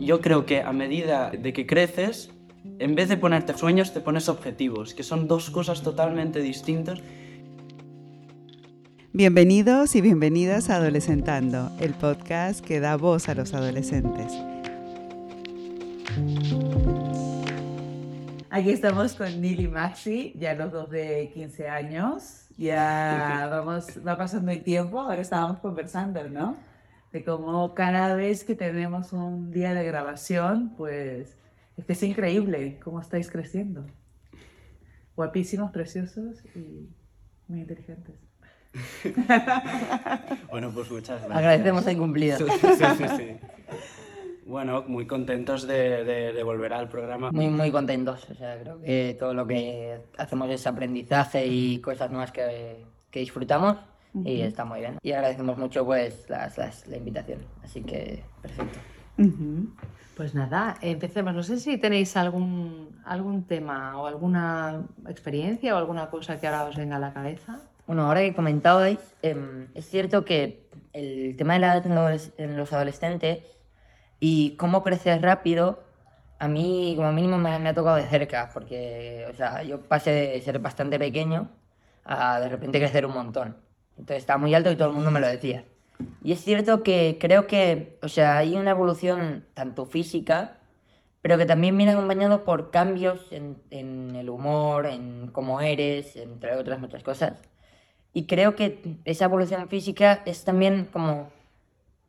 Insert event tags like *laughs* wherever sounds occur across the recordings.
Yo creo que a medida de que creces, en vez de ponerte sueños, te pones objetivos, que son dos cosas totalmente distintas. Bienvenidos y bienvenidas a Adolescentando, el podcast que da voz a los adolescentes. Aquí estamos con Nili y Maxi, ya los dos de 15 años. Ya vamos, va pasando el tiempo, ahora estábamos conversando, ¿no? De cómo cada vez que tenemos un día de grabación, pues es que es increíble cómo estáis creciendo. Guapísimos, preciosos y muy inteligentes. *laughs* bueno, pues muchas gracias. Agradecemos el cumplido. Sí, sí, sí. Bueno, muy contentos de, de, volver al programa. Muy, muy contentos. O sea, creo que todo lo que hacemos es aprendizaje y cosas nuevas que, que disfrutamos y está muy bien. Y agradecemos mucho pues las, las, la invitación. Así que, perfecto. Pues nada, empecemos. No sé si tenéis algún, algún tema o alguna experiencia o alguna cosa que ahora os venga a la cabeza. Bueno, ahora que comentabais, eh, es cierto que el tema de la edad en los, adolescentes y cómo crecer rápido, a mí como mínimo me, ha tocado de cerca, porque o sea, yo pasé de ser bastante pequeño a de repente crecer un montón. Entonces estaba muy alto y todo el mundo me lo decía. Y es cierto que creo que, o sea, hay una evolución tanto física, pero que también viene acompañado por cambios en, en el humor, en cómo eres, entre otras muchas cosas. Y creo que esa evolución física es también como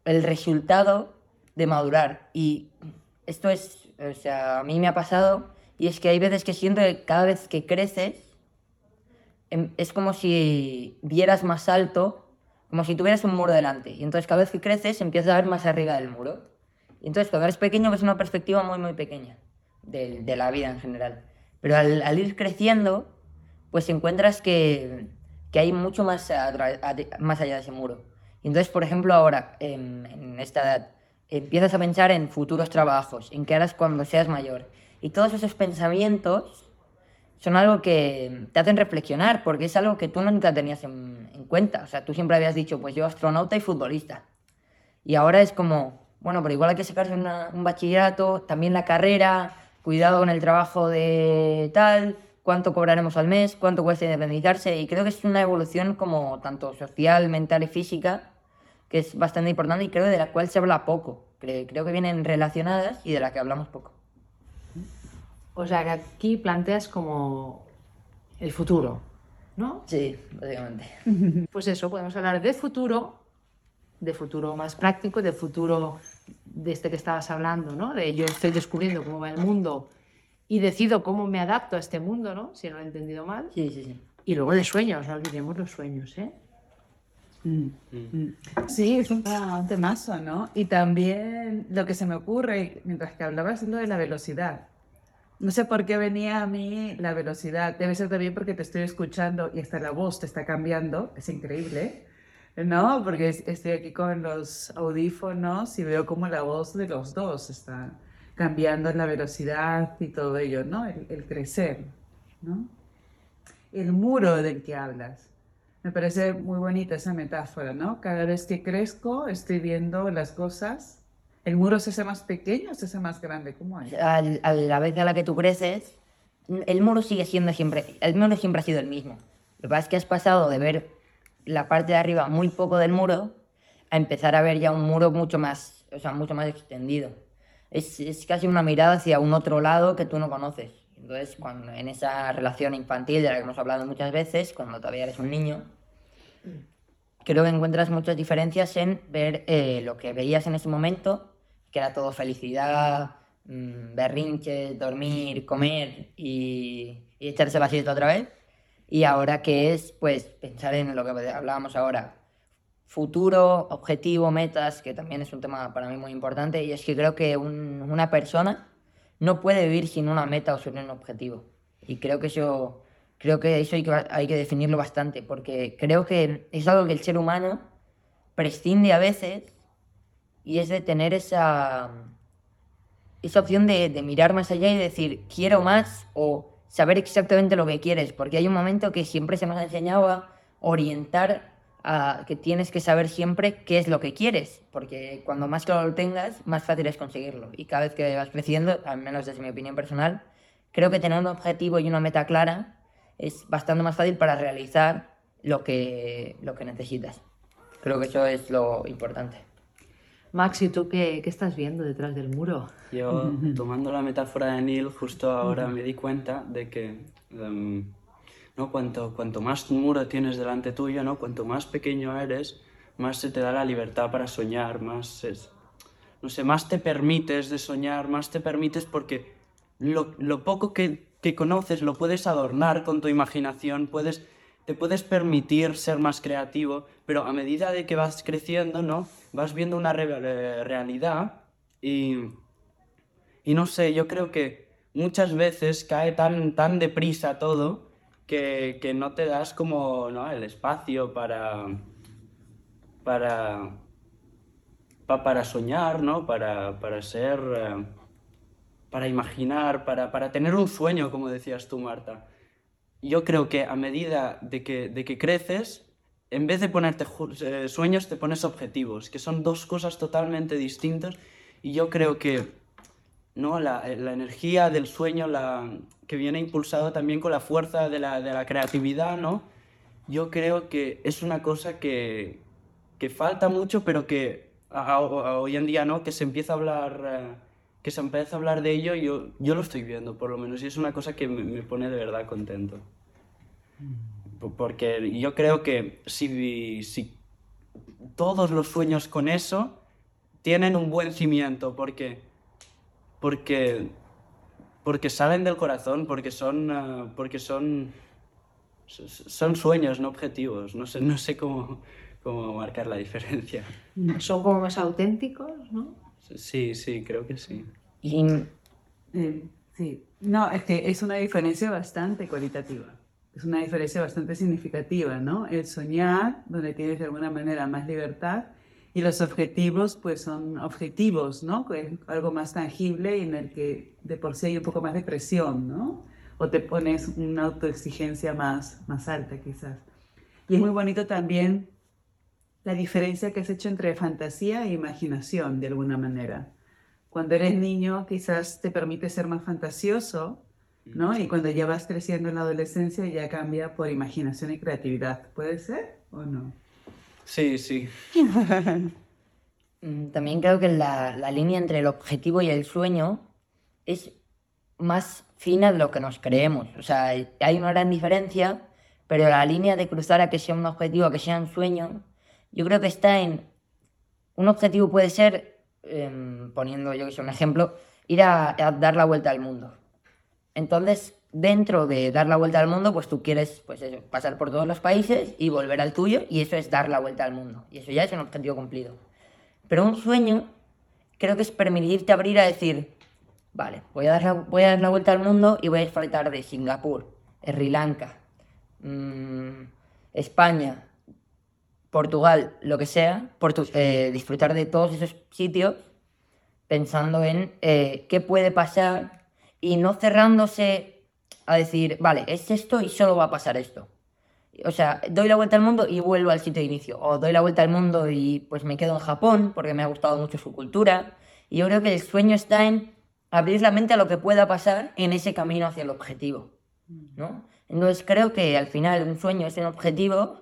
el resultado de madurar. Y esto es, o sea, a mí me ha pasado y es que hay veces que siento que cada vez que creces es como si vieras más alto, como si tuvieras un muro delante. Y entonces cada vez que creces empiezas a ver más arriba del muro. Y entonces cuando eres pequeño ves una perspectiva muy, muy pequeña de, la vida en general. Pero al, ir creciendo, pues encuentras que que hay mucho más, más allá de ese muro. Y entonces, por ejemplo, ahora, en, esta edad, empiezas a pensar en futuros trabajos, en qué harás cuando seas mayor. Y todos esos pensamientos son algo que te hacen reflexionar, porque es algo que tú nunca tenías en, cuenta. O sea, tú siempre habías dicho, pues yo astronauta y futbolista. Y ahora es como, bueno, pero igual hay que sacarse un bachillerato, también la carrera, cuidado con el trabajo de tal, cuánto cobraremos al mes, cuánto cuesta independizarse y creo que es una evolución como tanto social, mental y física que es bastante importante y creo de la cual se habla poco. Creo, que vienen relacionadas y de la que hablamos poco. O sea, que aquí planteas como el futuro, ¿no? Sí, básicamente. *laughs* Pues eso, podemos hablar de futuro, de futuro más práctico, de futuro de este que estabas hablando, ¿no? De yo estoy descubriendo cómo va el mundo y decido cómo me adapto a este mundo, ¿no? Si no lo he entendido mal. Sí, sí, sí. Y luego de sueños, no olvidemos los sueños, ¿eh? Mm. Mm. Sí, es un, temazo, ¿no? Y también lo que se me ocurre mientras que hablabas es lo de la velocidad. No sé por qué venía a mí la velocidad. Debe ser también porque te estoy escuchando y hasta la voz te está cambiando. Es increíble, ¿no? Porque estoy aquí con los audífonos y veo como la voz de los dos está cambiando la velocidad y todo ello, ¿no? El, crecer, ¿no? El muro del que hablas. Me parece muy bonita esa metáfora, ¿no? Cada vez que crezco, estoy viendo las cosas. ¿El muro se hace más pequeño o se hace más grande? ¿Cómo es? A, la vez a la que tú creces, el muro sigue siendo siempre, el muro siempre ha sido el mismo. Lo que pasa es que has pasado de ver la parte de arriba muy poco del muro a empezar a ver ya un muro mucho más, o sea, mucho más extendido es, es, casi una mirada hacia un otro lado que tú no conoces. Entonces, cuando, en esa relación infantil de la que hemos hablado muchas veces, cuando todavía eres un niño, creo que encuentras muchas diferencias en ver eh, lo que veías en ese momento, que era todo felicidad, mmm, berrinches, dormir, comer y, y echarse la siesta otra vez. Y ahora que es, pues, pensar en lo que hablábamos ahora, futuro, objetivo, metas, que también es un tema para mí muy importante, y es que creo que una persona no puede vivir sin una meta o sin un objetivo. Y creo que eso, creo que eso que, hay que definirlo bastante, porque creo que es algo que el ser humano prescinde a veces, y es de tener esa, esa opción de, mirar más allá y decir, quiero más, o saber exactamente lo que quieres, porque hay un momento que siempre se nos ha enseñado orientar a que tienes que saber siempre qué es lo que quieres, porque cuando más claro lo tengas, más fácil es conseguirlo. Y cada vez que vas creciendo, al menos desde mi opinión personal, creo que tener un objetivo y una meta clara es bastante más fácil para realizar lo que, lo que necesitas. Creo que eso es lo importante. Max, ¿y tú qué, qué estás viendo detrás del muro? Yo, *laughs* tomando la metáfora de Neil, justo ahora me di cuenta de que em, ¿no? cuanto, cuanto más muro tienes delante tuyo, ¿no? cuanto más pequeño eres, más se te da la libertad para soñar, más, es, no sé, más te permites de soñar, más te permites porque lo, lo poco que, que conoces lo puedes adornar con tu imaginación, puedes, te puedes permitir ser más creativo, pero a medida de que vas creciendo, ¿no? Vas viendo una re- realidad y, y no sé, yo creo que muchas veces cae tan, tan deprisa todo que, que no te das como ¿no? el espacio para, para, pa- para soñar, ¿no? para, para ser, eh, para imaginar, para, para tener un sueño, como decías tú, Marta. Yo creo que a medida de que, de que creces, en vez de ponerte eh, sueños, te pones objetivos, que son dos cosas totalmente distintas. Y yo creo que ¿no? la, eh, la energía del sueño, la, que viene impulsado también con la fuerza de la, de la creatividad, ¿no? yo creo que es una cosa que, que falta mucho, pero que hoy en día no, que se empieza a hablar, eh, que se empieza a hablar de ello, yo, yo lo estoy viendo por lo menos, y es una cosa que me, pone de verdad contento. Po- Porque yo creo que si, si todos los sueños con eso tienen un buen cimiento, porque, porque, porque salen del corazón, porque son, ah, porque son, son sueños, no objetivos. No sé, no sé cómo, cómo marcar la diferencia. Son como más auténticos, ¿no? Sí, sí, creo que sí. Y Eh, sí, no, es que es una diferencia bastante cualitativa. Es una diferencia bastante significativa, ¿no? El soñar, donde tienes de alguna manera más libertad, y los objetivos, pues son objetivos, ¿no? Es algo más tangible y en el que de por sí hay un poco más de presión, ¿no? O te pones una autoexigencia más, más alta, quizás. Y es muy bonito también la diferencia que has hecho entre fantasía e imaginación, de alguna manera. Cuando eres niño, quizás te permite ser más fantasioso, ¿no? Y cuando ya vas creciendo en la adolescencia, ya cambia por imaginación y creatividad. ¿Puede ser o no? Sí, sí. Mm, También creo que la, la línea entre el objetivo y el sueño es más fina de lo que nos creemos. O sea, hay una gran diferencia, pero la línea de cruzar a que sea un objetivo, a que sea un sueño, yo creo que está en... Un objetivo puede ser, em, poniendo yo que sé un ejemplo, ir a, a dar la vuelta al mundo. Entonces, dentro de dar la vuelta al mundo, pues tú quieres pues pasar por todos los países y volver al tuyo, y eso es dar la vuelta al mundo. Y eso ya es un objetivo cumplido. Pero un sueño creo que es permitirte abrir a decir, vale, voy a dar la, voy a dar la vuelta al mundo y voy a disfrutar de Singapur, Sri Lanka, mm, España, Portugal, lo que sea, Portu- eh, disfrutar de todos esos sitios pensando en eh, qué puede pasar y no cerrándose a decir, vale, es esto y solo va a pasar esto. O sea, doy la vuelta al mundo y vuelvo al sitio de inicio. O doy la vuelta al mundo y pues me quedo en Japón porque me ha gustado mucho su cultura. Y yo creo que el sueño está en abrir la mente a lo que pueda pasar en ese camino hacia el objetivo. ¿no? Entonces creo que al final un sueño es un objetivo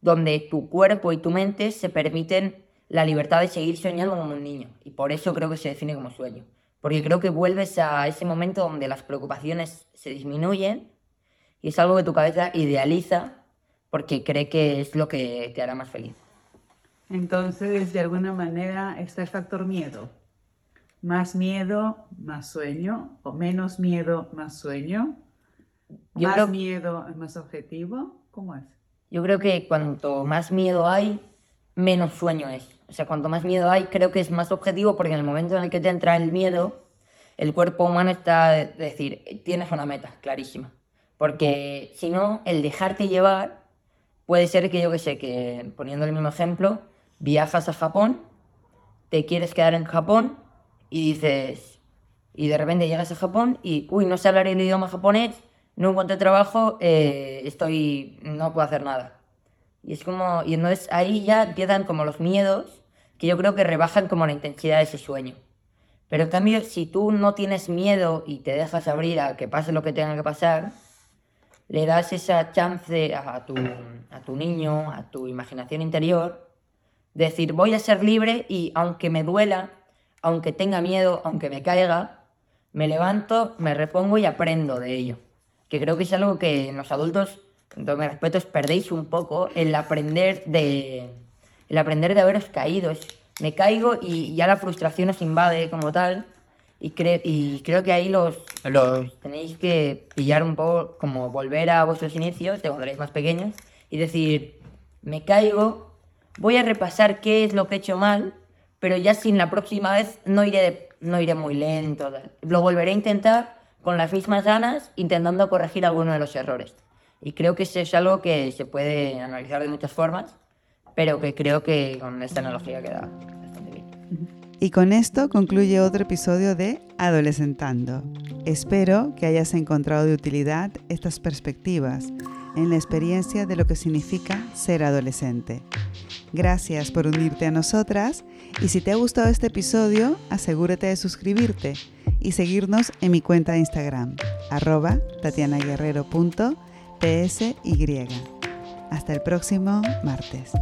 donde tu cuerpo y tu mente se permiten la libertad de seguir soñando como un niño. Y por eso creo que se define como sueño. Porque creo que vuelves a ese momento donde las preocupaciones se disminuyen y es algo que tu cabeza idealiza porque cree que es lo que te hará más feliz. Entonces, de alguna manera, está el factor miedo. Más miedo, más sueño. O menos miedo, más sueño. Yo más creo- miedo, más objetivo. ¿Cómo es? Yo creo que cuanto más miedo hay, menos sueño es. O sea, cuanto más miedo hay, creo que es más objetivo porque en el momento en el que te entra el miedo, el cuerpo humano está, de decir, tienes una meta clarísima. Porque si no, el dejarte llevar puede ser que yo que sé, que poniendo el mismo ejemplo, viajas a Japón, te quieres quedar en Japón y dices, y de repente llegas a Japón y, uy, no sé hablar el idioma japonés, no encuentro trabajo, eh, estoy, no puedo hacer nada. Y es como, y entonces ahí ya empiezan como los miedos que yo creo que rebajan como la intensidad de ese sueño. Pero en cambio, si tú no tienes miedo y te dejas abrir a que pase lo que tenga que pasar, le das esa chance a tu, a tu niño, a tu imaginación interior, de decir, voy a ser libre y aunque me duela, aunque tenga miedo, aunque me caiga, me levanto, me repongo y aprendo de ello. Que creo que es algo que los adultos, todo mi respeto, os perdéis un poco, el aprender de, el aprender de haberos caído. Es, me caigo y ya la frustración os invade como tal. Y, y creo que ahí los, los tenéis que pillar un poco, como volver a vuestros inicios, de cuando erais más pequeños, y decir, me caigo, voy a repasar qué es lo que he hecho mal, pero ya sin la próxima vez no iré, no iré muy lento. Lo volveré a intentar con las mismas ganas, intentando corregir alguno de los errores. Y creo que eso es algo que se puede analizar de muchas formas, pero que creo que con esta analogía queda bastante bien. Y con esto concluye otro episodio de Adolescentando. Espero que hayas encontrado de utilidad estas perspectivas en la experiencia de lo que significa ser adolescente. Gracias por unirte a nosotras y si te ha gustado este episodio, asegúrate de suscribirte y seguirnos en mi cuenta de Instagram, arroba tatianaguerrero.psy. Hasta el próximo martes.